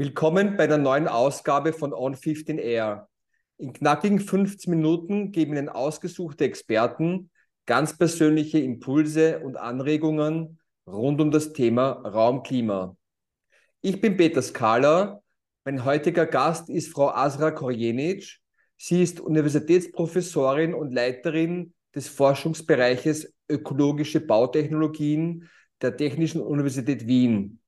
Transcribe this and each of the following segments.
Willkommen bei der neuen Ausgabe von On 15 Air. In knackigen 15 Minuten geben Ihnen ausgesuchte Experten ganz persönliche Impulse und Anregungen rund um das Thema Raumklima. Ich bin Peter Skala. Mein heutiger Gast ist Frau Asra Korjenic. Sie ist Universitätsprofessorin und Leiterin des Forschungsbereiches Ökologische Bautechnologien der Technischen Universität Wien.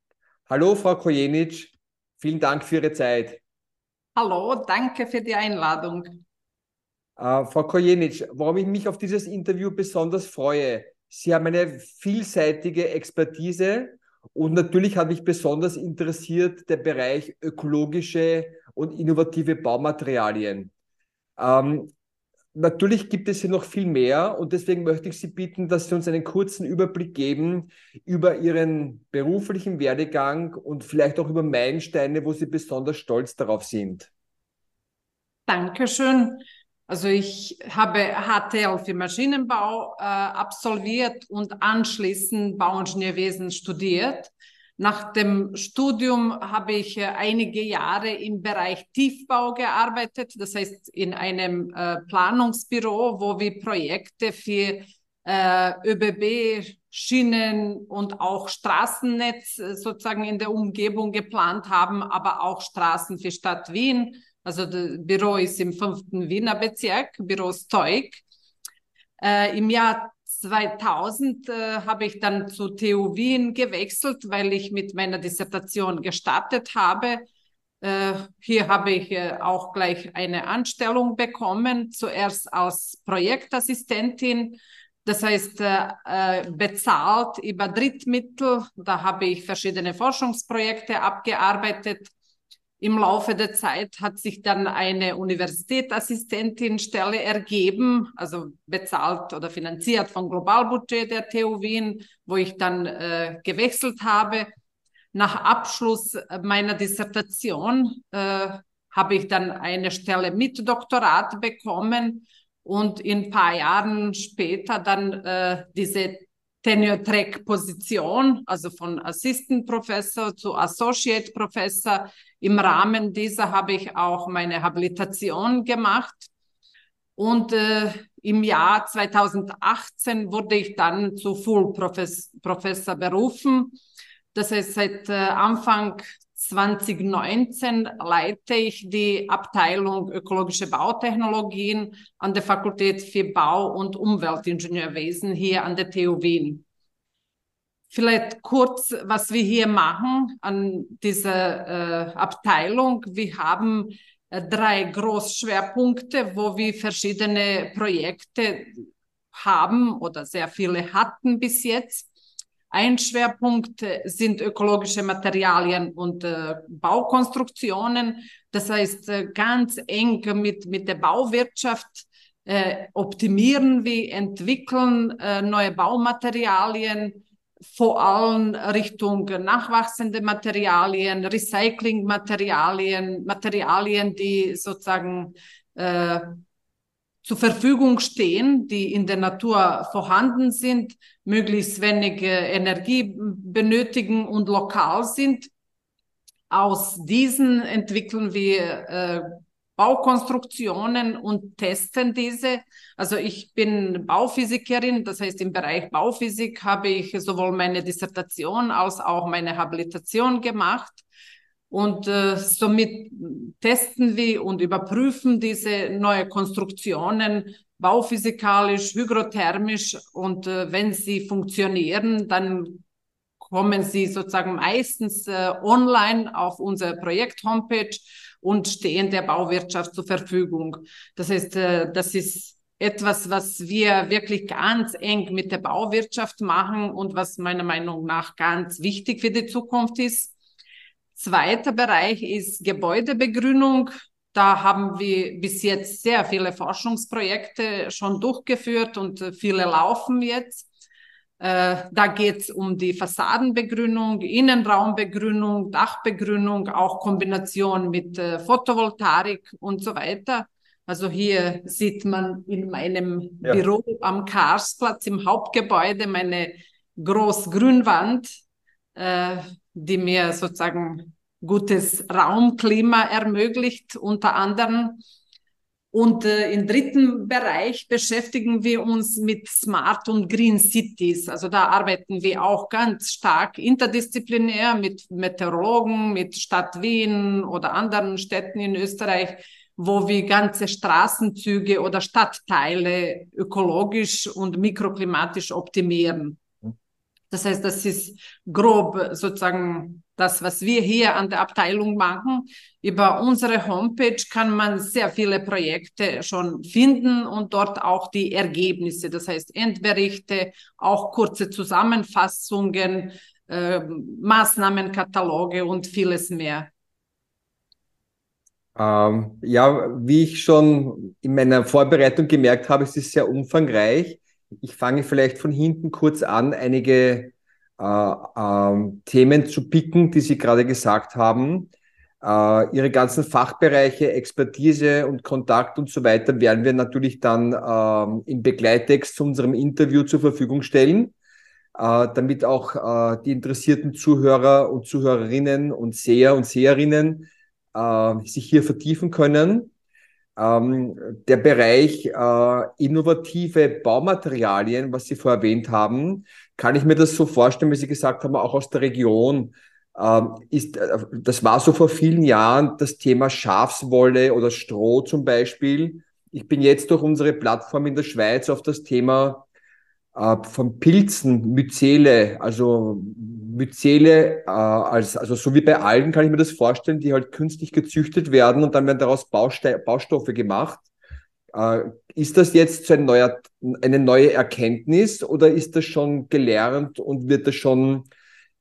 Hallo, Frau Korjenic. Vielen Dank für Ihre Zeit. Hallo, danke für die Einladung. Äh, Frau Kojenic, warum ich mich auf dieses Interview besonders freue, Sie haben eine vielseitige Expertise und natürlich hat mich besonders interessiert der Bereich ökologische und innovative Baumaterialien. Ähm, Natürlich gibt es hier noch viel mehr und deswegen möchte ich Sie bitten, dass Sie uns einen kurzen Überblick geben über Ihren beruflichen Werdegang und vielleicht auch über Meilensteine, wo Sie besonders stolz darauf sind. Dankeschön. Also ich habe HTL für Maschinenbau äh, absolviert und anschließend Bauingenieurwesen studiert. Nach dem Studium habe ich äh, einige Jahre im Bereich Tiefbau gearbeitet, das heißt in einem äh, Planungsbüro, wo wir Projekte für äh, ÖBB, Schienen und auch Straßennetz sozusagen in der Umgebung geplant haben, aber auch Straßen für Stadt Wien. Also das Büro ist im fünften Wiener Bezirk, Büro Stoik. Äh, Im Jahr 2000 äh, habe ich dann zu TU Wien gewechselt, weil ich mit meiner Dissertation gestartet habe. Äh, hier habe ich äh, auch gleich eine Anstellung bekommen, zuerst als Projektassistentin, das heißt äh, äh, bezahlt über Drittmittel. Da habe ich verschiedene Forschungsprojekte abgearbeitet im Laufe der Zeit hat sich dann eine Universitätsassistentin-Stelle ergeben, also bezahlt oder finanziert vom Globalbudget der TU Wien, wo ich dann äh, gewechselt habe. Nach Abschluss meiner Dissertation äh, habe ich dann eine Stelle mit Doktorat bekommen und in ein paar Jahren später dann äh, diese Tenure-Track-Position, also von Assistant Professor zu Associate Professor. Im Rahmen dieser habe ich auch meine Habilitation gemacht. Und äh, im Jahr 2018 wurde ich dann zu Full Professor berufen. Das heißt, seit äh, Anfang 2019 leite ich die Abteilung Ökologische Bautechnologien an der Fakultät für Bau- und Umweltingenieurwesen hier an der TU Wien. Vielleicht kurz, was wir hier machen an dieser äh, Abteilung. Wir haben äh, drei Großschwerpunkte, wo wir verschiedene Projekte haben oder sehr viele hatten bis jetzt. Ein Schwerpunkt äh, sind ökologische Materialien und äh, Baukonstruktionen. Das heißt, äh, ganz eng mit, mit der Bauwirtschaft äh, optimieren wir, entwickeln äh, neue Baumaterialien, vor allem Richtung nachwachsende Materialien, Recyclingmaterialien, Materialien, die sozusagen äh, zur Verfügung stehen, die in der Natur vorhanden sind, möglichst wenig Energie benötigen und lokal sind. Aus diesen entwickeln wir äh, Baukonstruktionen und testen diese. Also ich bin Bauphysikerin, das heißt im Bereich Bauphysik habe ich sowohl meine Dissertation als auch meine Habilitation gemacht. Und äh, somit testen wir und überprüfen diese neue Konstruktionen bauphysikalisch, hygrothermisch und äh, wenn sie funktionieren, dann kommen sie sozusagen meistens äh, online auf unsere Projekt-Homepage und stehen der Bauwirtschaft zur Verfügung. Das heißt, äh, das ist etwas, was wir wirklich ganz eng mit der Bauwirtschaft machen und was meiner Meinung nach ganz wichtig für die Zukunft ist. Zweiter Bereich ist Gebäudebegrünung. Da haben wir bis jetzt sehr viele Forschungsprojekte schon durchgeführt und viele laufen jetzt. Äh, da geht es um die Fassadenbegrünung, Innenraumbegrünung, Dachbegrünung, auch Kombination mit äh, Photovoltaik und so weiter. Also hier sieht man in meinem ja. Büro am Karsplatz im Hauptgebäude meine Großgrünwand, äh, die mir sozusagen gutes Raumklima ermöglicht, unter anderem. Und äh, im dritten Bereich beschäftigen wir uns mit Smart und Green Cities. Also da arbeiten wir auch ganz stark interdisziplinär mit Meteorologen, mit Stadt Wien oder anderen Städten in Österreich, wo wir ganze Straßenzüge oder Stadtteile ökologisch und mikroklimatisch optimieren. Das heißt, das ist grob sozusagen das, was wir hier an der Abteilung machen. Über unsere Homepage kann man sehr viele Projekte schon finden und dort auch die Ergebnisse, das heißt Endberichte, auch kurze Zusammenfassungen, äh, Maßnahmenkataloge und vieles mehr. Ähm, ja, wie ich schon in meiner Vorbereitung gemerkt habe, es ist sehr umfangreich. Ich fange vielleicht von hinten kurz an, einige äh, äh, Themen zu picken, die Sie gerade gesagt haben. Äh, Ihre ganzen Fachbereiche, Expertise und Kontakt und so weiter werden wir natürlich dann ähm, im Begleittext zu unserem Interview zur Verfügung stellen, äh, damit auch äh, die interessierten Zuhörer und Zuhörerinnen und Seher und Seherinnen äh, sich hier vertiefen können. Ähm, der Bereich äh, innovative Baumaterialien, was Sie vorher erwähnt haben, kann ich mir das so vorstellen, wie Sie gesagt haben, auch aus der Region. Ähm, ist, äh, das war so vor vielen Jahren das Thema Schafswolle oder Stroh zum Beispiel. Ich bin jetzt durch unsere Plattform in der Schweiz auf das Thema äh, von Pilzen, Myzele, also Myzele, äh, als, also so wie bei Algen kann ich mir das vorstellen, die halt künstlich gezüchtet werden und dann werden daraus Bauste Baustoffe gemacht. Äh, ist das jetzt so ein neuer, eine neue Erkenntnis oder ist das schon gelernt und wird das schon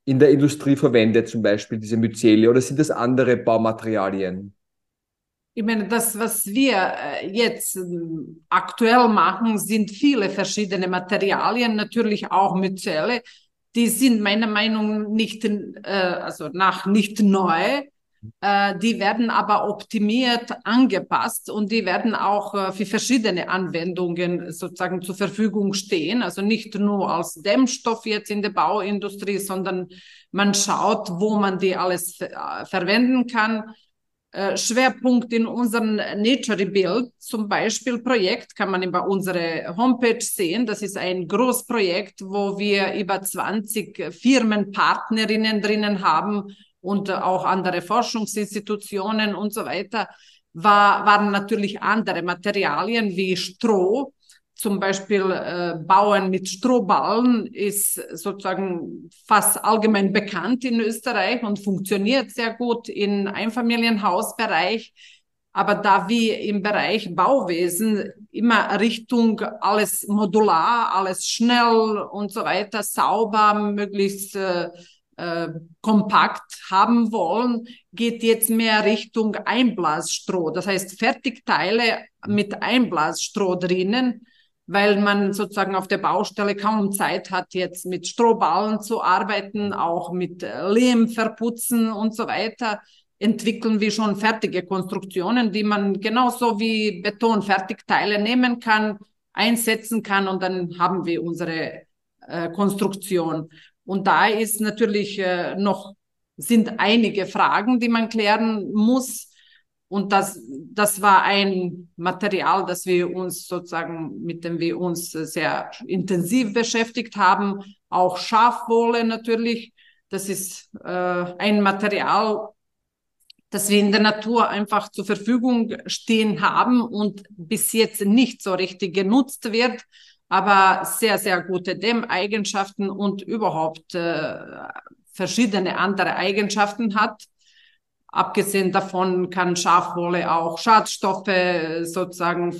in der Industrie verwendet, zum Beispiel diese Myzele, oder sind das andere Baumaterialien? Ich meine, das, was wir äh, jetzt ähm, aktuell machen, sind viele verschiedene Materialien, natürlich auch Myzelle. Die sind meiner Meinung nach nicht, äh, also nach nicht neu. Äh, die werden aber optimiert, angepasst und die werden auch für verschiedene Anwendungen sozusagen zur Verfügung stehen. Also nicht nur als Dämmstoff jetzt in der Bauindustrie, sondern man schaut, wo man die alles ver verwenden kann Schwerpunkt in unserem Nature Rebuild, zum Beispiel Projekt, kann man über unsere Homepage sehen. Das ist ein Großprojekt, wo wir über 20 Firmenpartnerinnen drinnen haben und auch andere Forschungsinstitutionen und so weiter. War, waren natürlich andere Materialien wie Stroh, zum Beispiel äh, Bauen mit Strohballen ist sozusagen fast allgemein bekannt in Österreich und funktioniert sehr gut im Einfamilienhausbereich. Aber da wir im Bereich Bauwesen immer Richtung alles modular, alles schnell und so weiter, sauber, möglichst äh, äh, kompakt haben wollen, geht jetzt mehr Richtung Einblasstroh. Das heißt Fertigteile mit Einblasstroh drinnen weil man sozusagen auf der Baustelle kaum Zeit hat, jetzt mit Strohballen zu arbeiten, auch mit Lehm verputzen und so weiter, entwickeln wir schon fertige Konstruktionen, die man genauso wie Betonfertigteile nehmen kann, einsetzen kann und dann haben wir unsere äh, Konstruktion. Und da ist natürlich äh, noch, sind einige Fragen, die man klären muss und das, das war ein Material, das wir uns sozusagen, mit dem wir uns sehr intensiv beschäftigt haben. Auch Schafwolle natürlich. Das ist äh, ein Material, das wir in der Natur einfach zur Verfügung stehen haben und bis jetzt nicht so richtig genutzt wird, aber sehr, sehr gute Dämmeigenschaften und überhaupt äh, verschiedene andere Eigenschaften hat. Abgesehen davon kann Schafwolle auch Schadstoffe sozusagen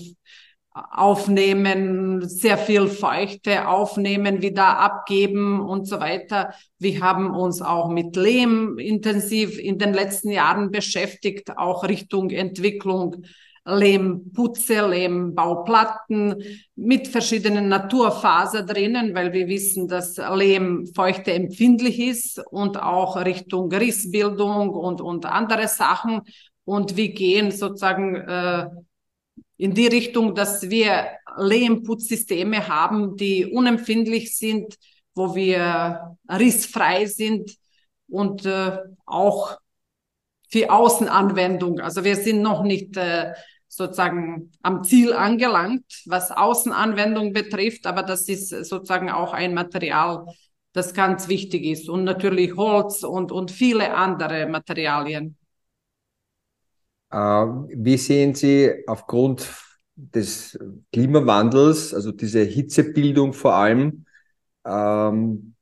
aufnehmen, sehr viel Feuchte aufnehmen, wieder abgeben und so weiter. Wir haben uns auch mit Lehm intensiv in den letzten Jahren beschäftigt, auch Richtung Entwicklung Lehmputze, Lehmbauplatten mit verschiedenen Naturfaser drinnen, weil wir wissen, dass Lehm feuchte empfindlich ist und auch Richtung Rissbildung und, und andere Sachen. Und wir gehen sozusagen äh, in die Richtung, dass wir Lehmputzsysteme haben, die unempfindlich sind, wo wir rissfrei sind und äh, auch für Außenanwendung. Also wir sind noch nicht äh, sozusagen am Ziel angelangt, was Außenanwendung betrifft, aber das ist sozusagen auch ein Material, das ganz wichtig ist. Und natürlich Holz und, und viele andere Materialien. Äh, wie sehen Sie aufgrund des Klimawandels, also diese Hitzebildung vor allem, ähm,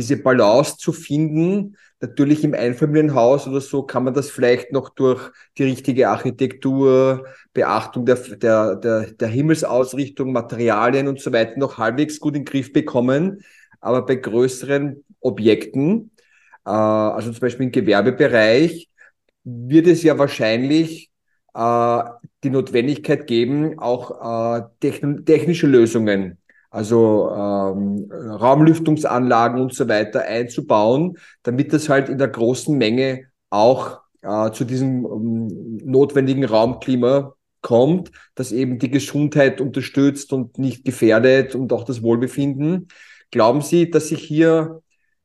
diese Balance zu finden. Natürlich im Einfamilienhaus oder so kann man das vielleicht noch durch die richtige Architektur, Beachtung der, der, der, der Himmelsausrichtung, Materialien und so weiter noch halbwegs gut in den Griff bekommen. Aber bei größeren Objekten, äh, also zum Beispiel im Gewerbebereich, wird es ja wahrscheinlich äh, die Notwendigkeit geben, auch äh, technische Lösungen also ähm, Raumlüftungsanlagen und so weiter einzubauen, damit das halt in der großen Menge auch äh, zu diesem ähm, notwendigen Raumklima kommt, das eben die Gesundheit unterstützt und nicht gefährdet und auch das Wohlbefinden. Glauben Sie, dass sich hier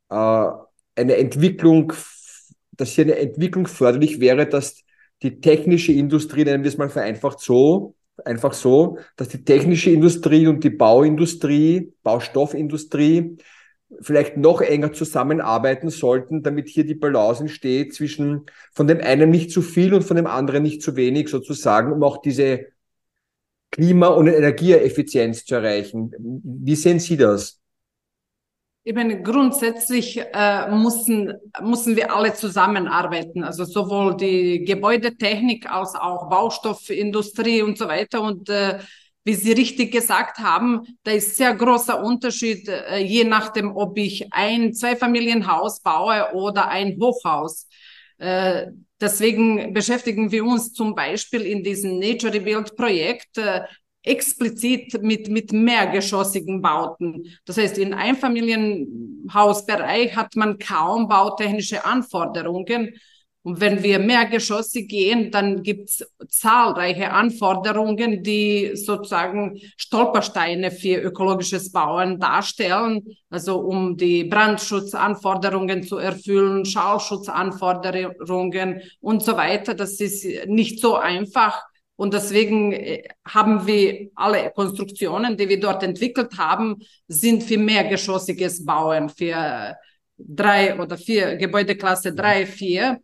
äh, eine Entwicklung, dass hier eine Entwicklung förderlich wäre, dass die technische Industrie, nennen wir es mal vereinfacht so, einfach so, dass die technische Industrie und die Bauindustrie, Baustoffindustrie vielleicht noch enger zusammenarbeiten sollten, damit hier die Balance entsteht zwischen von dem einen nicht zu viel und von dem anderen nicht zu wenig sozusagen, um auch diese Klima- und Energieeffizienz zu erreichen. Wie sehen Sie das? Ich meine, grundsätzlich äh, müssen, müssen wir alle zusammenarbeiten, also sowohl die Gebäudetechnik als auch Baustoffindustrie und so weiter. Und äh, wie Sie richtig gesagt haben, da ist sehr großer Unterschied, äh, je nachdem, ob ich ein Zweifamilienhaus baue oder ein Hochhaus. Äh, deswegen beschäftigen wir uns zum Beispiel in diesem Nature Rebuild Projekt äh, explizit mit, mit mehrgeschossigen Bauten. Das heißt, in Einfamilienhausbereich hat man kaum bautechnische Anforderungen. Und wenn wir mehrgeschossig gehen, dann gibt es zahlreiche Anforderungen, die sozusagen Stolpersteine für ökologisches Bauen darstellen. Also um die Brandschutzanforderungen zu erfüllen, Schallschutzanforderungen und so weiter. Das ist nicht so einfach. Und deswegen äh, haben wir alle Konstruktionen, die wir dort entwickelt haben, sind für mehrgeschossiges Bauen, für drei oder vier, Gebäudeklasse drei, vier.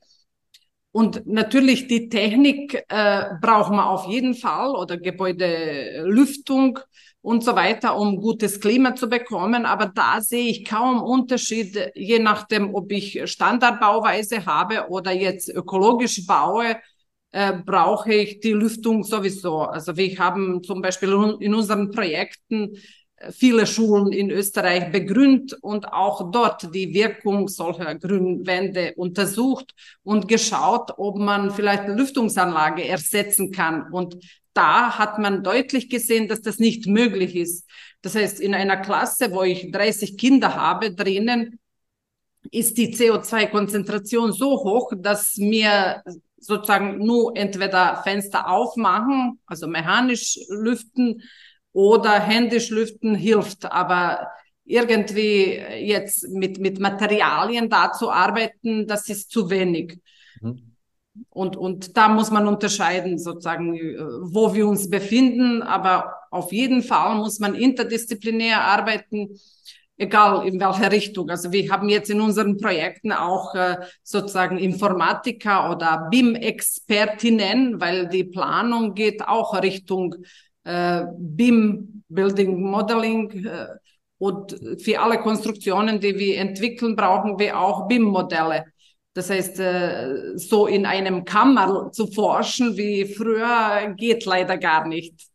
Und natürlich die Technik äh, braucht man auf jeden Fall oder Gebäudelüftung und so weiter, um gutes Klima zu bekommen. Aber da sehe ich kaum Unterschied, je nachdem, ob ich Standardbauweise habe oder jetzt ökologisch baue äh, brauche ich die Lüftung sowieso. Also wir haben zum Beispiel in unseren Projekten äh, viele Schulen in Österreich begrünt und auch dort die Wirkung solcher Grünwände untersucht und geschaut, ob man vielleicht eine Lüftungsanlage ersetzen kann. Und da hat man deutlich gesehen, dass das nicht möglich ist. Das heißt, in einer Klasse, wo ich 30 Kinder habe drinnen, ist die CO2-Konzentration so hoch, dass mir sozusagen nur entweder Fenster aufmachen, also mechanisch lüften oder händisch lüften hilft. Aber irgendwie jetzt mit, mit Materialien da zu arbeiten, das ist zu wenig. Mhm. Und, und da muss man unterscheiden, sozusagen, wo wir uns befinden. Aber auf jeden Fall muss man interdisziplinär arbeiten egal in welcher Richtung. Also wir haben jetzt in unseren Projekten auch äh, sozusagen Informatiker oder BIM-Expertinnen, weil die Planung geht auch Richtung äh, BIM, Building Modeling. Äh, und für alle Konstruktionen, die wir entwickeln, brauchen wir auch BIM-Modelle. Das heißt, äh, so in einem Kammer zu forschen wie früher geht leider gar nicht.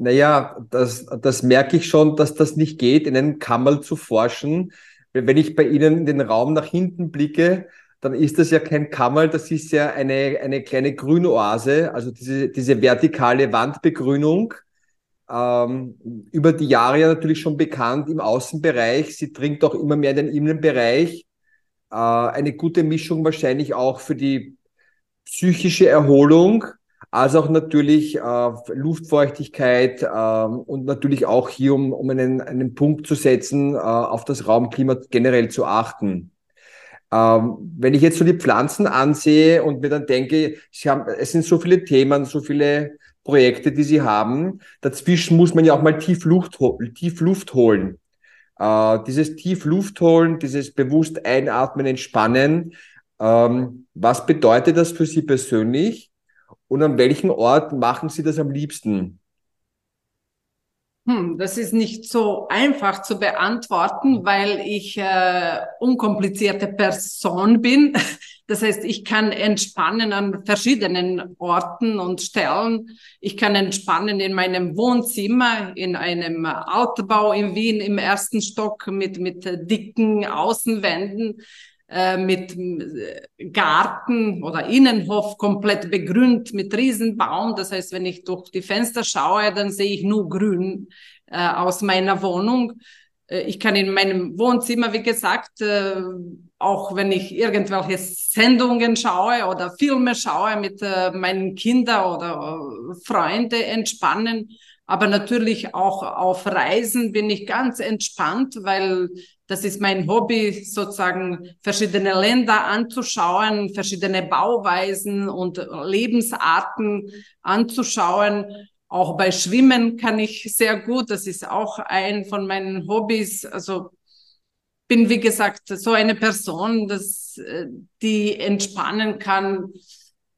Naja, das, das merke ich schon, dass das nicht geht, in einem Kammerl zu forschen. Wenn ich bei Ihnen in den Raum nach hinten blicke, dann ist das ja kein Kammerl, das ist ja eine, eine kleine Grünoase, also diese, diese vertikale Wandbegrünung. Ähm, über die Jahre ja natürlich schon bekannt im Außenbereich. Sie dringt auch immer mehr in den Innenbereich. Äh, eine gute Mischung wahrscheinlich auch für die psychische Erholung als auch natürlich äh, Luftfeuchtigkeit äh, und natürlich auch hier, um, um einen, einen Punkt zu setzen, äh, auf das Raumklima generell zu achten. Ähm, wenn ich jetzt so die Pflanzen ansehe und mir dann denke, sie haben, es sind so viele Themen, so viele Projekte, die sie haben, dazwischen muss man ja auch mal tief Luft, tief Luft holen. Äh, dieses tief Luft holen, dieses bewusst einatmen, entspannen, ähm, was bedeutet das für Sie persönlich und an welchem Ort machen Sie das am liebsten? Hm, das ist nicht so einfach zu beantworten, weil ich äh, unkomplizierte Person bin. Das heißt, ich kann entspannen an verschiedenen Orten und Stellen. Ich kann entspannen in meinem Wohnzimmer, in einem Altbau in Wien im ersten Stock mit, mit dicken Außenwänden. Äh, mit äh, Garten oder Innenhof komplett begrünt mit Riesenbaum. Das heißt, wenn ich durch die Fenster schaue, dann sehe ich nur Grün äh, aus meiner Wohnung. Äh, ich kann in meinem Wohnzimmer, wie gesagt, äh, auch wenn ich irgendwelche Sendungen schaue oder Filme schaue mit äh, meinen Kindern oder Freunden entspannen. Aber natürlich auch auf Reisen bin ich ganz entspannt, weil das ist mein Hobby, sozusagen verschiedene Länder anzuschauen, verschiedene Bauweisen und Lebensarten anzuschauen. Auch bei Schwimmen kann ich sehr gut. Das ist auch ein von meinen Hobbys. Also bin, wie gesagt, so eine Person, dass, äh, die entspannen kann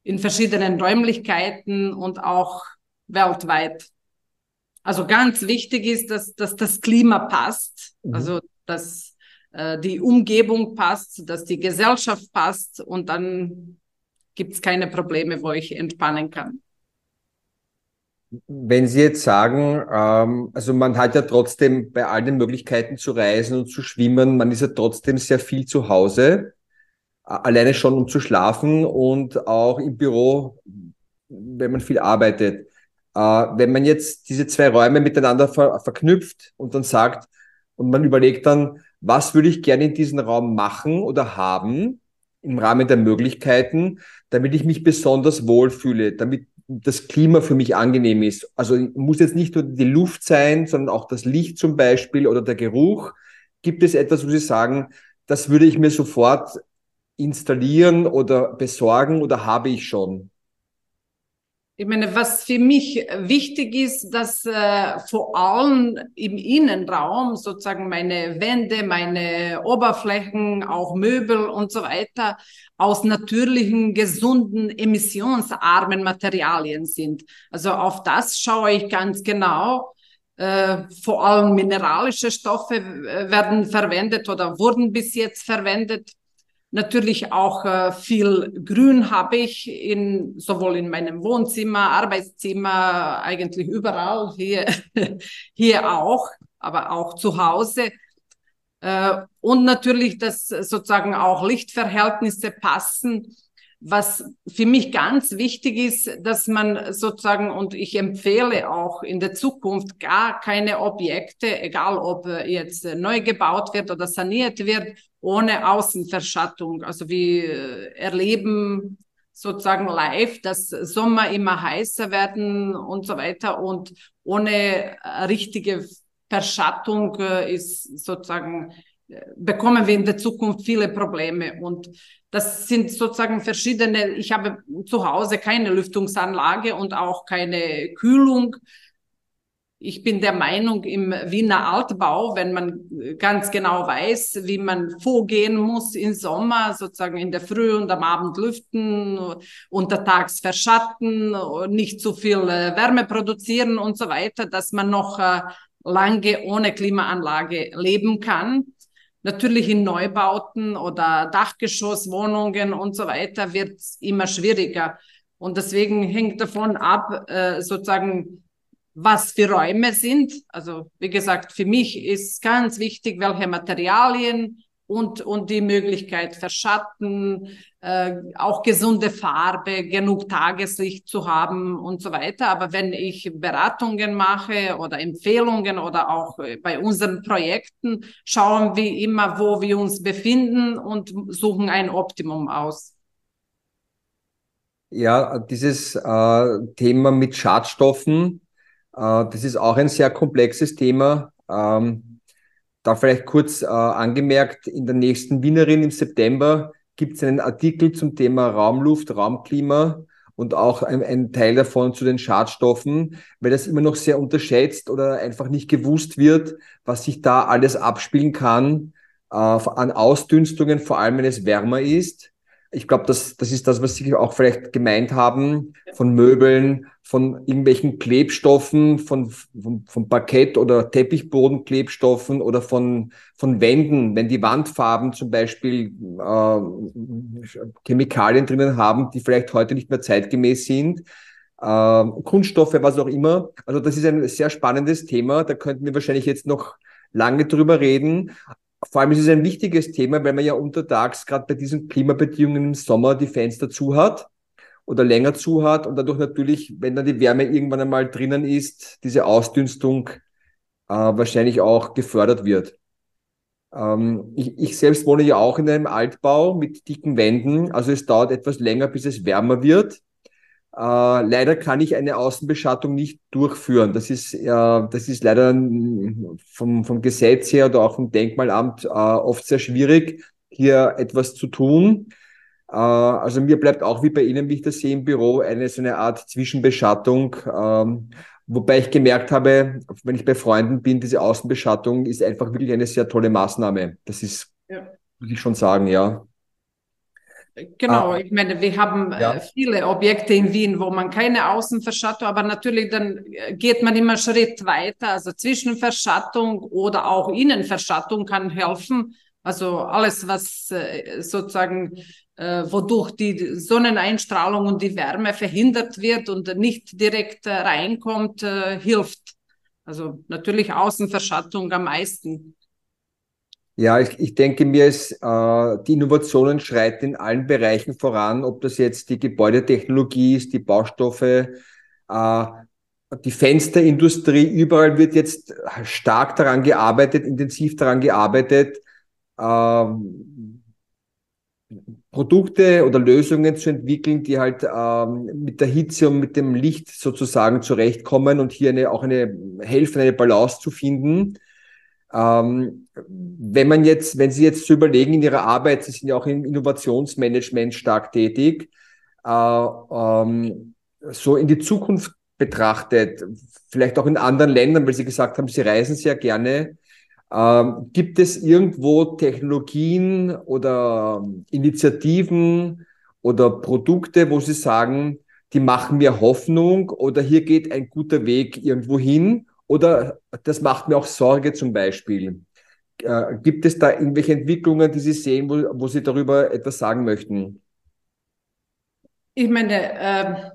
in verschiedenen Räumlichkeiten und auch weltweit. Also ganz wichtig ist, dass, dass das Klima passt. Mhm. Also dass äh, die Umgebung passt, dass die Gesellschaft passt und dann gibt es keine Probleme, wo ich entspannen kann. Wenn Sie jetzt sagen, ähm, also man hat ja trotzdem bei all den Möglichkeiten zu reisen und zu schwimmen, man ist ja trotzdem sehr viel zu Hause, alleine schon um zu schlafen und auch im Büro, wenn man viel arbeitet. Äh, wenn man jetzt diese zwei Räume miteinander ver verknüpft und dann sagt, und man überlegt dann, was würde ich gerne in diesem Raum machen oder haben im Rahmen der Möglichkeiten, damit ich mich besonders wohlfühle, damit das Klima für mich angenehm ist. Also muss jetzt nicht nur die Luft sein, sondern auch das Licht zum Beispiel oder der Geruch. Gibt es etwas, wo Sie sagen, das würde ich mir sofort installieren oder besorgen oder habe ich schon? Ich meine, was für mich wichtig ist, dass äh, vor allem im Innenraum sozusagen meine Wände, meine Oberflächen, auch Möbel und so weiter aus natürlichen, gesunden, emissionsarmen Materialien sind. Also auf das schaue ich ganz genau. Äh, vor allem mineralische Stoffe äh, werden verwendet oder wurden bis jetzt verwendet. Natürlich auch äh, viel Grün habe ich in, sowohl in meinem Wohnzimmer, Arbeitszimmer, eigentlich überall, hier, hier auch, aber auch zu Hause. Äh, und natürlich, dass sozusagen auch Lichtverhältnisse passen. Was für mich ganz wichtig ist, dass man sozusagen, und ich empfehle auch in der Zukunft gar keine Objekte, egal ob jetzt neu gebaut wird oder saniert wird, ohne Außenverschattung. Also wir erleben sozusagen live, dass Sommer immer heißer werden und so weiter und ohne richtige Verschattung äh, ist sozusagen bekommen wir in der Zukunft viele Probleme. Und das sind sozusagen verschiedene, ich habe zu Hause keine Lüftungsanlage und auch keine Kühlung. Ich bin der Meinung, im Wiener Altbau, wenn man ganz genau weiß, wie man vorgehen muss im Sommer, sozusagen in der Früh und am Abend lüften, untertags verschatten, nicht zu viel äh, Wärme produzieren und so weiter, dass man noch äh, lange ohne Klimaanlage leben kann. Natürlich in Neubauten oder Dachgeschosswohnungen und so weiter wird es immer schwieriger. Und deswegen hängt davon ab, äh, sozusagen, was für Räume sind. Also wie gesagt, für mich ist ganz wichtig, welche Materialien und, und die Möglichkeit verschatten, äh, auch gesunde Farbe, genug Tageslicht zu haben und so weiter. Aber wenn ich Beratungen mache oder Empfehlungen oder auch bei unseren Projekten, schauen wir immer, wo wir uns befinden und suchen ein Optimum aus. Ja, dieses äh, Thema mit Schadstoffen, äh, das ist auch ein sehr komplexes Thema. Ähm, da vielleicht kurz äh, angemerkt, in der nächsten Wienerin im September gibt es einen Artikel zum Thema Raumluft, Raumklima und auch ein, ein, Teil davon zu den Schadstoffen, weil das immer noch sehr unterschätzt oder einfach nicht gewusst wird, was sich da alles abspielen kann äh, an Ausdünstungen, vor allem wenn es wärmer ist ich glaube, das, das ist das, was Sie auch vielleicht gemeint haben, von Möbeln, von irgendwelchen Klebstoffen, von, von, von Parkett- oder Teppichbodenklebstoffen oder von, von Wänden, wenn die Wandfarben zum Beispiel äh, Chemikalien drinnen haben, die vielleicht heute nicht mehr zeitgemäß sind. Äh, Kunststoffe, was auch immer. Also das ist ein sehr spannendes Thema. Da könnten wir wahrscheinlich jetzt noch lange drüber reden. Vor allem ist es ein wichtiges Thema, weil man ja untertags gerade bei diesen Klimabedingungen im Sommer die Fenster zu hat oder länger zu hat und dadurch natürlich, wenn dann die Wärme irgendwann einmal drinnen ist, diese Ausdünstung äh, wahrscheinlich auch gefördert wird. Ähm, ich, ich selbst wohne ja auch in einem Altbau mit dicken Wänden, also es dauert etwas länger, bis es wärmer wird. Äh, leider kann ich eine Außenbeschattung nicht durchführen. Das ist, äh, das ist leider vom, vom Gesetz her oder auch vom Denkmalamt äh, oft sehr schwierig, hier etwas zu tun. Äh, also mir bleibt auch wie bei Ihnen, wie ich das sehe im Büro, eine so eine Art Zwischenbeschattung. Ähm, wobei ich gemerkt habe, wenn ich bei Freunden bin, diese Außenbeschattung ist einfach wirklich eine sehr tolle Maßnahme. Das ist, ja. muss ich schon sagen, ja. Genau, ah. ich meine, wir haben äh, ja. viele Objekte in Wien, wo man keine Außenverschattung, aber natürlich dann äh, geht man immer Schritt weiter. Also Zwischenverschattung oder auch Innenverschattung kann helfen. Also alles, was äh, sozusagen, wodurch die Sonneneinstrahlung und die Wärme verhindert wird und nicht direkt reinkommt, hilft. Also natürlich Außenverschattung am meisten. Ja, ich, ich denke mir, es, äh, die Innovationen schreiten in allen Bereichen voran, ob das jetzt die Gebäudetechnologie ist, die Baustoffe, äh, die Fensterindustrie, überall wird jetzt stark daran gearbeitet, intensiv daran gearbeitet, äh, Produkte oder Lösungen zu entwickeln, die halt ähm, mit der Hitze und mit dem Licht sozusagen zurechtkommen und hier eine, auch eine helfen, eine Balance zu finden. Ähm, wenn man jetzt, wenn Sie jetzt zu überlegen in Ihrer Arbeit, Sie sind ja auch im Innovationsmanagement stark tätig, äh, ähm, so in die Zukunft betrachtet, vielleicht auch in anderen Ländern, weil Sie gesagt haben, Sie reisen sehr gerne. Ähm, gibt es irgendwo Technologien oder Initiativen oder Produkte, wo Sie sagen, die machen mir Hoffnung oder hier geht ein guter Weg irgendwo hin? Oder das macht mir auch Sorge zum Beispiel. Äh, gibt es da irgendwelche Entwicklungen, die Sie sehen, wo, wo Sie darüber etwas sagen möchten? Ich meine, äh,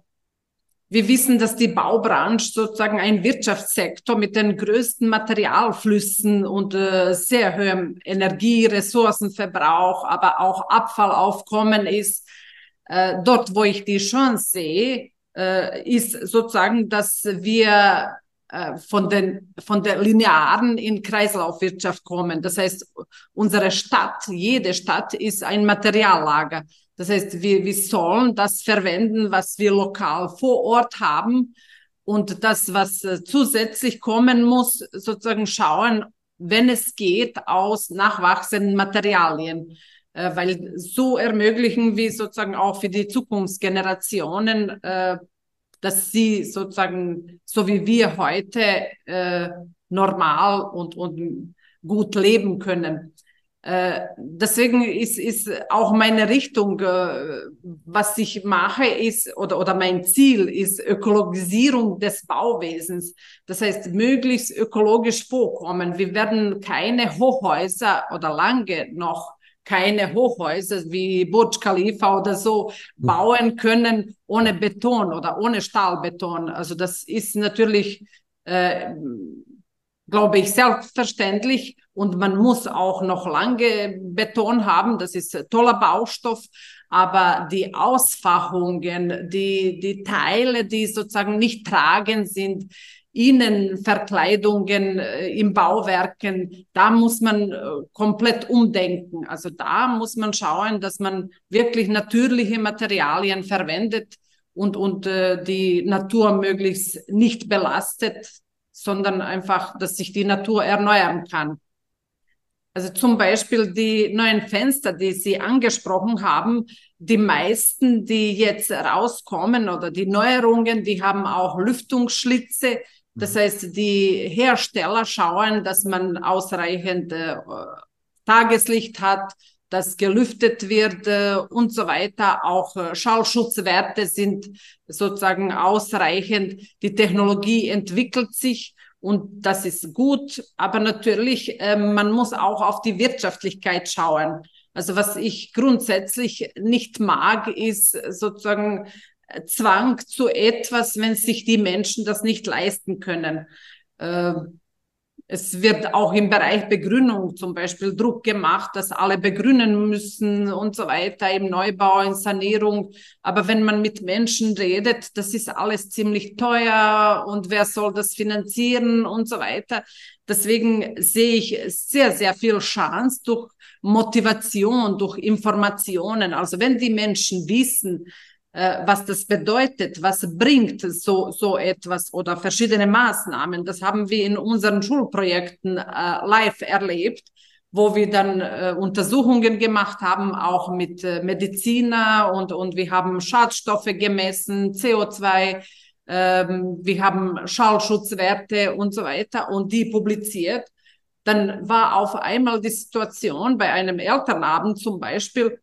wir wissen, dass die Baubranche sozusagen ein Wirtschaftssektor mit den größten Materialflüssen und äh, sehr hohem Energie, Ressourcenverbrauch, aber auch Abfallaufkommen ist. Äh, dort, wo ich die Chance sehe, äh, ist sozusagen, dass wir von, den, von der linearen in Kreislaufwirtschaft kommen. Das heißt, unsere Stadt, jede Stadt ist ein Materiallager. Das heißt, wir, wir sollen das verwenden, was wir lokal vor Ort haben und das, was äh, zusätzlich kommen muss, sozusagen schauen, wenn es geht, aus nachwachsenden Materialien äh, weil so ermöglichen wir sozusagen auch für die Zukunftsgenerationen äh, dass sie sozusagen, so wie wir heute, äh, normal und, und gut leben können. Äh, deswegen ist, ist auch meine Richtung, äh, was ich mache, ist oder, oder mein Ziel ist Ökologisierung des Bauwesens. Das heißt, möglichst ökologisch vorkommen. Wir werden keine Hochhäuser oder lange noch keine Hochhäuser wie Burj Khalifa oder so bauen können ohne Beton oder ohne Stahlbeton. Also das ist natürlich, äh, glaube ich, selbstverständlich. Und man muss auch noch lange Beton haben. Das ist toller Baustoff. Aber die Ausfachungen, die, die Teile, die sozusagen nicht tragend sind, Innenverkleidungen äh, im Bauwerken, da muss man äh, komplett umdenken. Also da muss man schauen, dass man wirklich natürliche Materialien verwendet und, und äh, die Natur möglichst nicht belastet, sondern einfach, dass sich die Natur erneuern kann. Also zum Beispiel die neuen Fenster, die Sie angesprochen haben, die meisten, die jetzt rauskommen oder die Neuerungen, die haben auch Lüftungsschlitze. Das heißt, die Hersteller schauen, dass man ausreichend äh, Tageslicht hat, dass gelüftet wird äh, und so weiter. Auch äh, Schallschutzwerte sind sozusagen ausreichend. Die Technologie entwickelt sich und das ist gut. Aber natürlich, äh, man muss auch auf die Wirtschaftlichkeit schauen. Also was ich grundsätzlich nicht mag, ist sozusagen Zwang zu etwas, wenn sich die Menschen das nicht leisten können. Äh, es wird auch im Bereich Begrünung zum Beispiel Druck gemacht, dass alle begrünen müssen und so weiter im Neubau, in Sanierung. Aber wenn man mit Menschen redet, das ist alles ziemlich teuer und wer soll das finanzieren und so weiter. Deswegen sehe ich sehr, sehr viel Chance durch Motivation, durch Informationen. Also wenn die Menschen wissen, äh, was das bedeutet, was bringt so, so etwas oder verschiedene Maßnahmen. Das haben wir in unseren Schulprojekten äh, live erlebt, wo wir dann äh, Untersuchungen gemacht haben, auch mit äh, Mediziner und, und wir haben Schadstoffe gemessen, CO2, ähm, wir haben Schallschutzwerte und so weiter und die publiziert. Dann war auf einmal die Situation bei einem Elternabend zum Beispiel,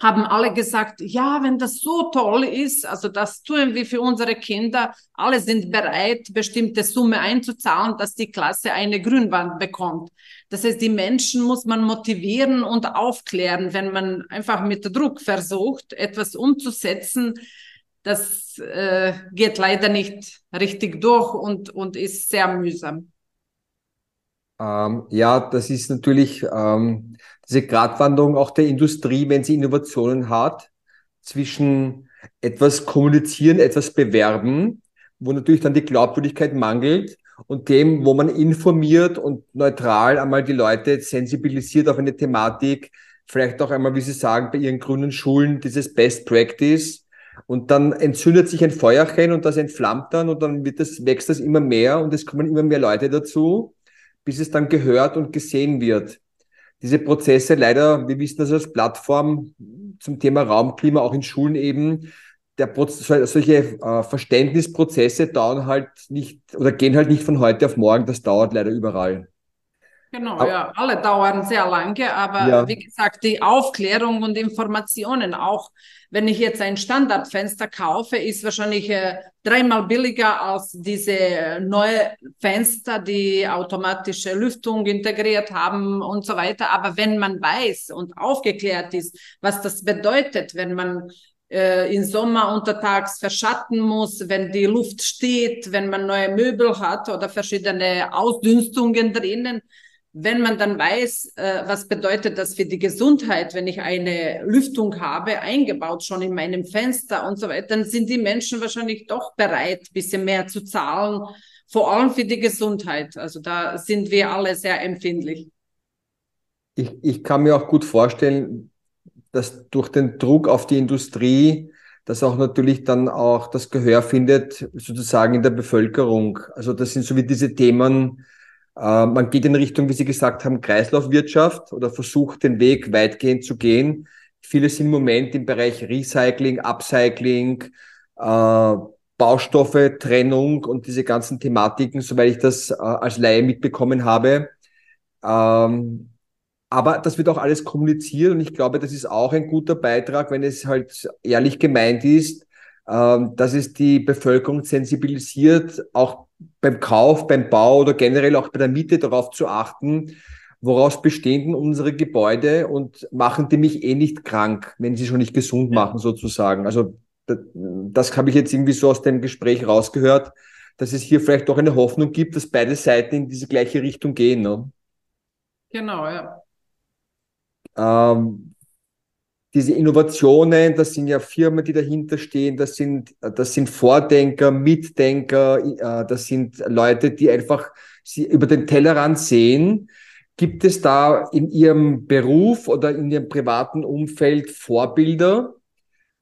haben alle gesagt, ja, wenn das so toll ist, also das tun wir für unsere Kinder, alle sind bereit, bestimmte Summe einzuzahlen, dass die Klasse eine Grünwand bekommt. Das heißt, die Menschen muss man motivieren und aufklären, wenn man einfach mit Druck versucht, etwas umzusetzen. Das äh, geht leider nicht richtig durch und, und ist sehr mühsam. Ähm, ja, das ist natürlich ähm, diese Gratwanderung auch der Industrie, wenn sie Innovationen hat, zwischen etwas kommunizieren, etwas bewerben, wo natürlich dann die Glaubwürdigkeit mangelt und dem, wo man informiert und neutral einmal die Leute sensibilisiert auf eine Thematik, vielleicht auch einmal, wie Sie sagen, bei Ihren grünen Schulen dieses Best Practice. Und dann entzündet sich ein Feuerchen und das entflammt dann und dann wird das, wächst das immer mehr und es kommen immer mehr Leute dazu, bis es dann gehört und gesehen wird diese Prozesse leider, wir wissen das als Plattform zum Thema Raumklima auch in Schulen eben, der Proz solche äh, Verständnisprozesse dauern halt nicht oder gehen halt nicht von heute auf morgen, das dauert leider überall. Genau, aber, ja, alle dauern sehr lange, aber ja. wie gesagt, die Aufklärung und Informationen, auch wenn ich jetzt ein Standardfenster kaufe, ist wahrscheinlich äh, dreimal billiger als diese äh, neue Fenster, die automatische Lüftung integriert haben und so weiter. Aber wenn man weiß und aufgeklärt ist, was das bedeutet, wenn man äh, im Sommer untertags verschatten muss, wenn die Luft steht, wenn man neue Möbel hat oder verschiedene Ausdünstungen drinnen, wenn man dann weiß, äh, was bedeutet das für die Gesundheit, wenn ich eine Lüftung habe, eingebaut schon in meinem Fenster und so weiter, dann sind die Menschen wahrscheinlich doch bereit, ein bisschen mehr zu zahlen, vor allem für die Gesundheit. Also da sind wir alle sehr empfindlich. Ich, ich kann mir auch gut vorstellen, dass durch den Druck auf die Industrie, dass auch natürlich dann auch das Gehör findet, sozusagen in der Bevölkerung. Also das sind so wie diese Themen, man geht in Richtung, wie Sie gesagt haben, Kreislaufwirtschaft oder versucht den Weg weitgehend zu gehen. Viele sind im Moment im Bereich Recycling, Upcycling, äh, Baustoffe, Trennung und diese ganzen Thematiken, soweit ich das äh, als Laie mitbekommen habe. Ähm, aber das wird auch alles kommuniziert und ich glaube, das ist auch ein guter Beitrag, wenn es halt ehrlich gemeint ist, dass es die Bevölkerung sensibilisiert, auch beim Kauf, beim Bau oder generell auch bei der Miete darauf zu achten, woraus bestehen denn unsere Gebäude und machen die mich eh nicht krank, wenn sie schon nicht gesund machen sozusagen. Also das, das habe ich jetzt irgendwie so aus dem Gespräch rausgehört, dass es hier vielleicht doch eine Hoffnung gibt, dass beide Seiten in diese gleiche Richtung gehen. Ne? Genau, ja. Ähm, diese Innovationen, das sind ja Firmen, die dahinter stehen, das sind, das sind Vordenker, Mitdenker, äh, das sind Leute, die einfach sie über den Tellerrand sehen. Gibt es da in Ihrem Beruf oder in Ihrem privaten Umfeld Vorbilder,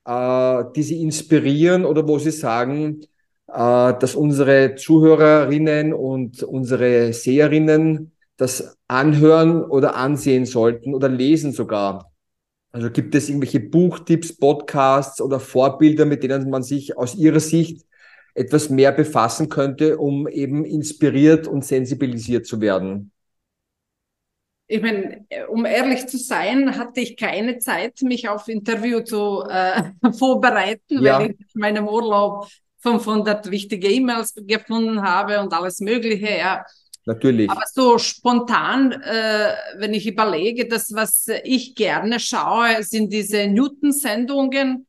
äh, die Sie inspirieren oder wo Sie sagen, äh, dass unsere Zuhörerinnen und unsere Seherinnen das anhören oder ansehen sollten oder lesen sogar? Also gibt es irgendwelche Buchtipps, Podcasts oder Vorbilder, mit denen man sich aus Ihrer Sicht etwas mehr befassen könnte, um eben inspiriert und sensibilisiert zu werden? Ich meine, um ehrlich zu sein, hatte ich keine Zeit, mich auf Interview zu äh, vorbereiten, ja. weil ich in meinem Urlaub 500 wichtige E-Mails gefunden habe und alles Mögliche. Ja. Natürlich. Aber so spontan, äh, wenn ich überlege, das, was ich gerne schaue, sind diese Newton-Sendungen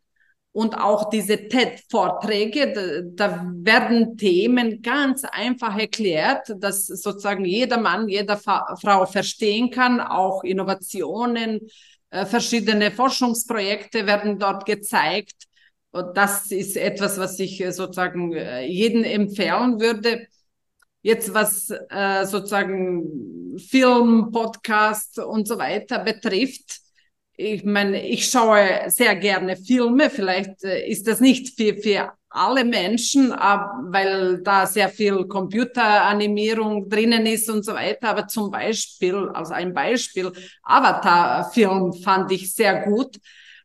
und auch diese TED-Vorträge. Da, da, werden Themen ganz einfach erklärt, dass sozusagen jeder Mann, jede Frau verstehen kann. Auch Innovationen, äh, verschiedene Forschungsprojekte werden dort gezeigt. Und das ist etwas, was ich äh, sozusagen äh, jedem empfehlen würde. Jetzt was äh, sozusagen Film, Podcast und so weiter betrifft, ich meine, ich schaue sehr gerne Filme. Vielleicht äh, ist das nicht für, für alle Menschen, weil da sehr viel Computeranimierung drinnen ist und so weiter. Aber zum Beispiel, also ein Beispiel, Avatar-Film fand ich sehr gut,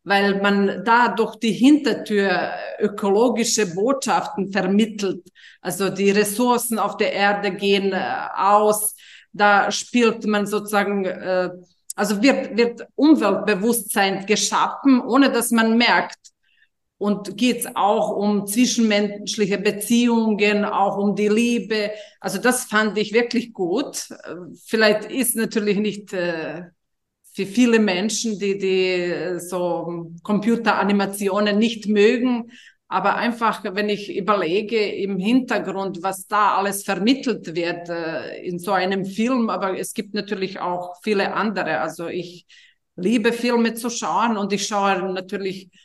weil man da durch die Hintertür ökologische Botschaften vermittelt. Also die Ressourcen auf der Erde gehen äh, aus. Da spielt man sozusagen, äh, also wird, wird Umweltbewusstsein geschaffen, ohne dass man merkt. Und geht es auch um zwischenmenschliche Beziehungen, auch um die Liebe. Also das fand ich wirklich gut. Vielleicht ist natürlich nicht äh, für viele Menschen, die, die so Computeranimationen nicht mögen. Aber einfach, wenn ich überlege im Hintergrund, was da alles vermittelt wird äh, in so einem Film, aber es gibt natürlich auch viele andere. Also ich liebe Filme zu schauen und ich schaue natürlich äh,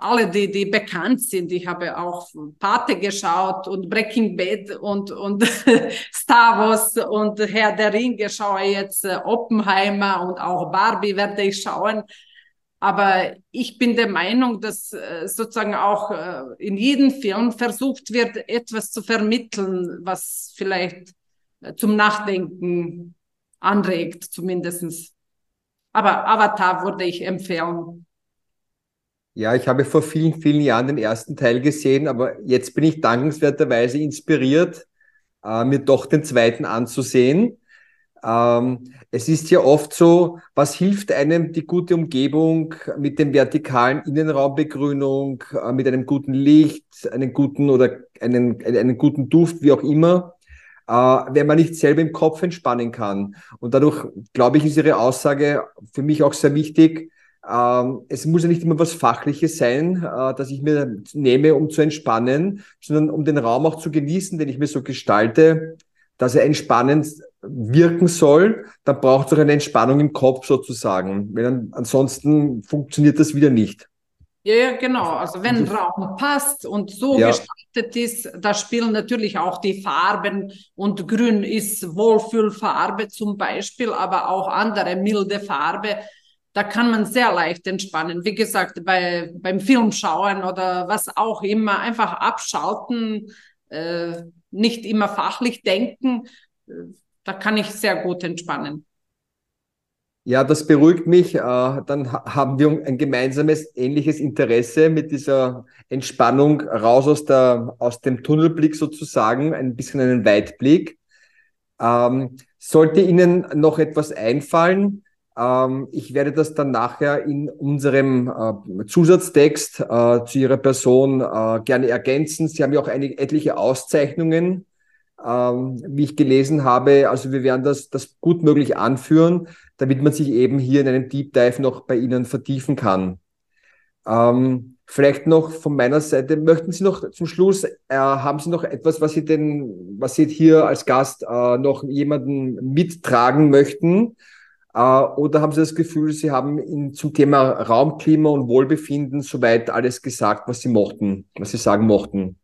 alle, die, die bekannt sind. Ich habe auch Pate geschaut und Breaking Bad und, und Star Wars und Herr der Ringe schaue jetzt äh, Oppenheimer und auch Barbie werde ich schauen. Aber ich bin der Meinung, dass äh, sozusagen auch in jedem Film versucht wird, etwas zu vermitteln, was vielleicht zum Nachdenken anregt, zumindestens. Aber Avatar würde ich empfehlen. Ja, ich habe vor vielen, vielen Jahren den ersten Teil gesehen, aber jetzt bin ich dankenswerterweise inspiriert, äh, mir doch den zweiten anzusehen. Ähm, es ist ja oft so, was hilft einem die gute Umgebung mit dem vertikalen Innenraumbegrünung, äh, mit einem guten Licht, einen guten oder einen, einen guten Duft, wie auch immer, äh, wenn man nicht selber im Kopf entspannen kann. Und dadurch, glaube ich, ist Ihre Aussage für mich auch sehr wichtig, ähm, es muss ja nicht immer was Fachliches sein, äh, das ich mir nehme, um zu entspannen, sondern um den Raum auch zu genießen, den ich mir so gestalte, dass er entspannend wirken soll. Dann braucht es auch eine Entspannung im Kopf sozusagen. Wenn, ansonsten funktioniert das wieder nicht. Ja, genau. Also wenn also, Raum passt und so ja. gestaltet ist, da spielen natürlich auch die Farben und Grün ist Wohlfühlfarbe zum Beispiel, aber auch andere milde Farbe da kann man sehr leicht entspannen. Wie gesagt, bei, beim Filmschauen oder was auch immer, einfach abschalten, äh, nicht immer fachlich denken. Da kann ich sehr gut entspannen. Ja, das beruhigt mich. Äh, dann haben wir ein gemeinsames ähnliches Interesse mit dieser Entspannung raus aus, der, aus dem Tunnelblick sozusagen, ein bisschen einen Weitblick. Ähm, sollte Ihnen noch etwas einfallen, ich werde das dann nachher in unserem äh, Zusatztext äh, zu Ihrer Person äh, gerne ergänzen. Sie haben ja auch einige, etliche Auszeichnungen, ähm, wie ich gelesen habe. Also wir werden das, das gut möglich anführen, damit man sich eben hier in einem Deep Dive noch bei Ihnen vertiefen kann. Ähm, vielleicht noch von meiner Seite, möchten Sie noch zum Schluss, haben Sie noch etwas, was Sie denn, was Sie hier als Gast noch jemanden mittragen möchten? Äh, oder haben Sie das Gefühl, Sie haben in, zum Thema Raumklima und Wohlbefinden soweit alles gesagt, was Sie mochten, was Sie sagen mochten?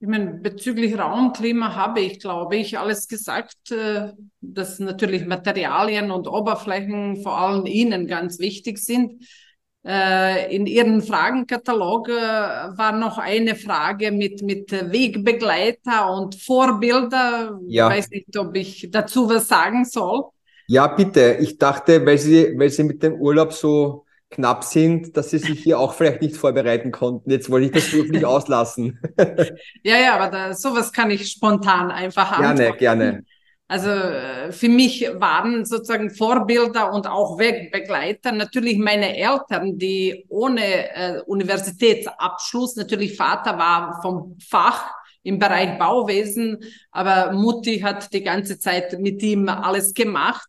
Ich meine, bezüglich Raumklima habe ich, glaube ich, alles gesagt, äh, dass natürlich Materialien und Oberflächen vor allem Ihnen ganz wichtig sind. äh, in Ihrem Fragenkatalog war noch eine Frage mit, mit Wegbegleiter und Vorbilder. Ja. Ich weiß nicht, ob ich dazu was sagen soll. Ja, bitte. Ich dachte, weil Sie, weil Sie mit dem Urlaub so knapp sind, dass Sie sich hier auch vielleicht nicht vorbereiten konnten. Jetzt wollte ich das wirklich auslassen. ja, ja, aber da, sowas kann ich spontan einfach antworten. Gerne, gerne. Also äh, für mich waren sozusagen Vorbilder und auch Wegbegleiter natürlich meine Eltern, die ohne äh, Universitätsabschluss, natürlich Vater war vom Fach im Bereich Bauwesen, aber Mutti hat die ganze Zeit mit ihm alles gemacht.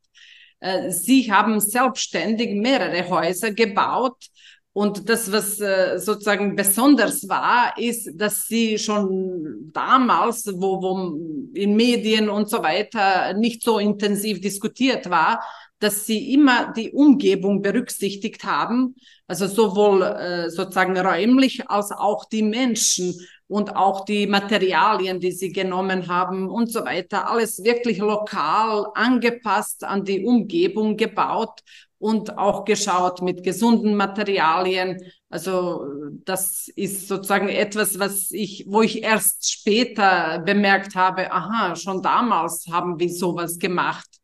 Äh, sie haben selbstständig mehrere Häuser gebaut. Und das, was äh, sozusagen besonders war, ist, dass sie schon damals, wo, wo in Medien und so weiter nicht so intensiv diskutiert war, dass sie immer die Umgebung berücksichtigt haben, also sowohl äh, sozusagen räumlich als auch die Menschen und auch die Materialien, die sie genommen haben und so weiter, alles wirklich lokal angepasst an die Umgebung gebaut und auch geschaut mit gesunden Materialien. Also das ist sozusagen etwas, was ich, wo ich erst später bemerkt habe, aha, schon damals haben wir sowas gemacht.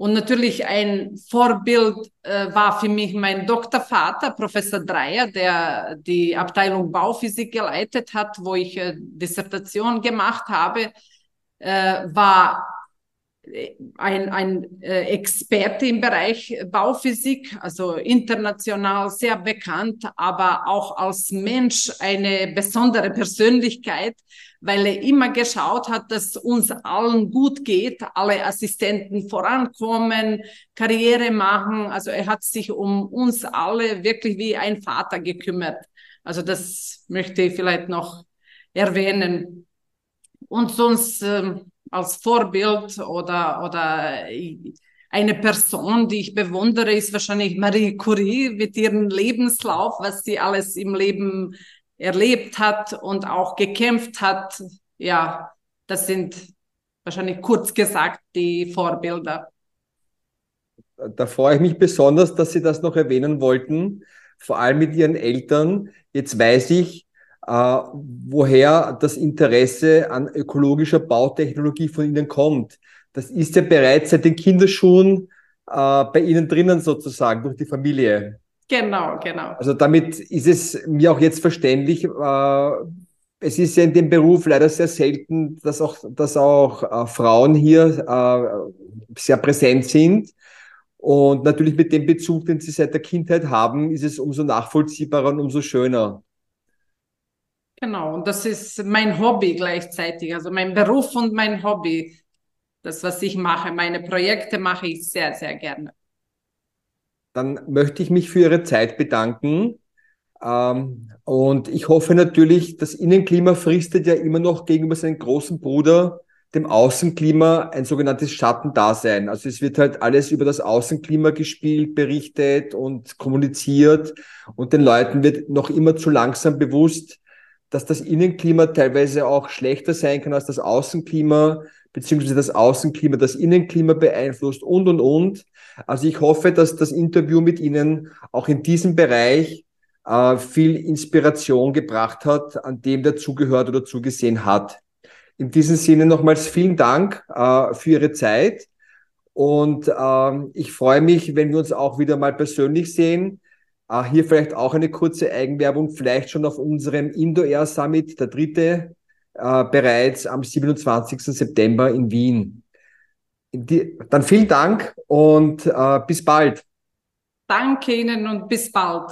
Und natürlich ein Vorbild äh, war für mich mein Doktorvater, Professor Dreyer, der die Abteilung Bauphysik geleitet hat, wo ich äh, Dissertation gemacht habe, äh, war ein, ein äh, Experte im Bereich Bauphysik, also international sehr bekannt, aber auch als Mensch eine besondere Persönlichkeit, weil er immer geschaut hat, dass uns allen gut geht, alle Assistenten vorankommen, Karriere machen. Also er hat sich um uns alle wirklich wie ein Vater gekümmert. Also das möchte ich vielleicht noch erwähnen. Und sonst, ähm, als Vorbild oder, oder eine Person, die ich bewundere, ist wahrscheinlich Marie Curie mit ihrem Lebenslauf, was sie alles im Leben erlebt hat und auch gekämpft hat. Ja, das sind wahrscheinlich kurz gesagt die Vorbilder. Da freue ich mich besonders, dass Sie das noch erwähnen wollten, vor allem mit Ihren Eltern. Jetzt weiß ich, woher das Interesse an ökologischer Bautechnologie von Ihnen kommt. Das ist ja bereits seit den Kinderschuhen äh, bei Ihnen drinnen sozusagen, durch die Familie. Genau, genau. Also damit ist es mir auch jetzt verständlich, äh, es ist ja in dem Beruf leider sehr selten, dass auch, dass auch äh, Frauen hier äh, sehr präsent sind. Und natürlich mit dem Bezug, den sie seit der Kindheit haben, ist es umso nachvollziehbarer und umso schöner. Genau, und das ist mein Hobby gleichzeitig, also mein Beruf und mein Hobby. Das, was ich mache, meine Projekte mache ich sehr, sehr gerne. Dann möchte ich mich für Ihre Zeit bedanken. Ähm, und ich hoffe natürlich, das Innenklima fristet ja immer noch gegenüber seinem großen Bruder, dem Außenklima, ein sogenanntes Schattendasein. Also es wird halt alles über das Außenklima gespielt, berichtet und kommuniziert. Und den Leuten wird noch immer zu langsam bewusst, dass das Innenklima teilweise auch schlechter sein kann als das Außenklima, beziehungsweise das Außenklima das Innenklima beeinflusst und, und, und. Also ich hoffe, dass das Interview mit Ihnen auch in diesem Bereich äh, viel Inspiration gebracht hat, an dem dazugehört oder zugesehen hat. In diesem Sinne nochmals vielen Dank äh, für Ihre Zeit und ähm, ich freue mich, wenn wir uns auch wieder mal persönlich sehen. Äh, hier vielleicht auch eine kurze Eigenwerbung, vielleicht schon auf unserem Indo-Air Summit, der dritte, äh, bereits am 27. September in Wien. Die, dann vielen Dank und äh, bis bald. Danke Ihnen und bis bald.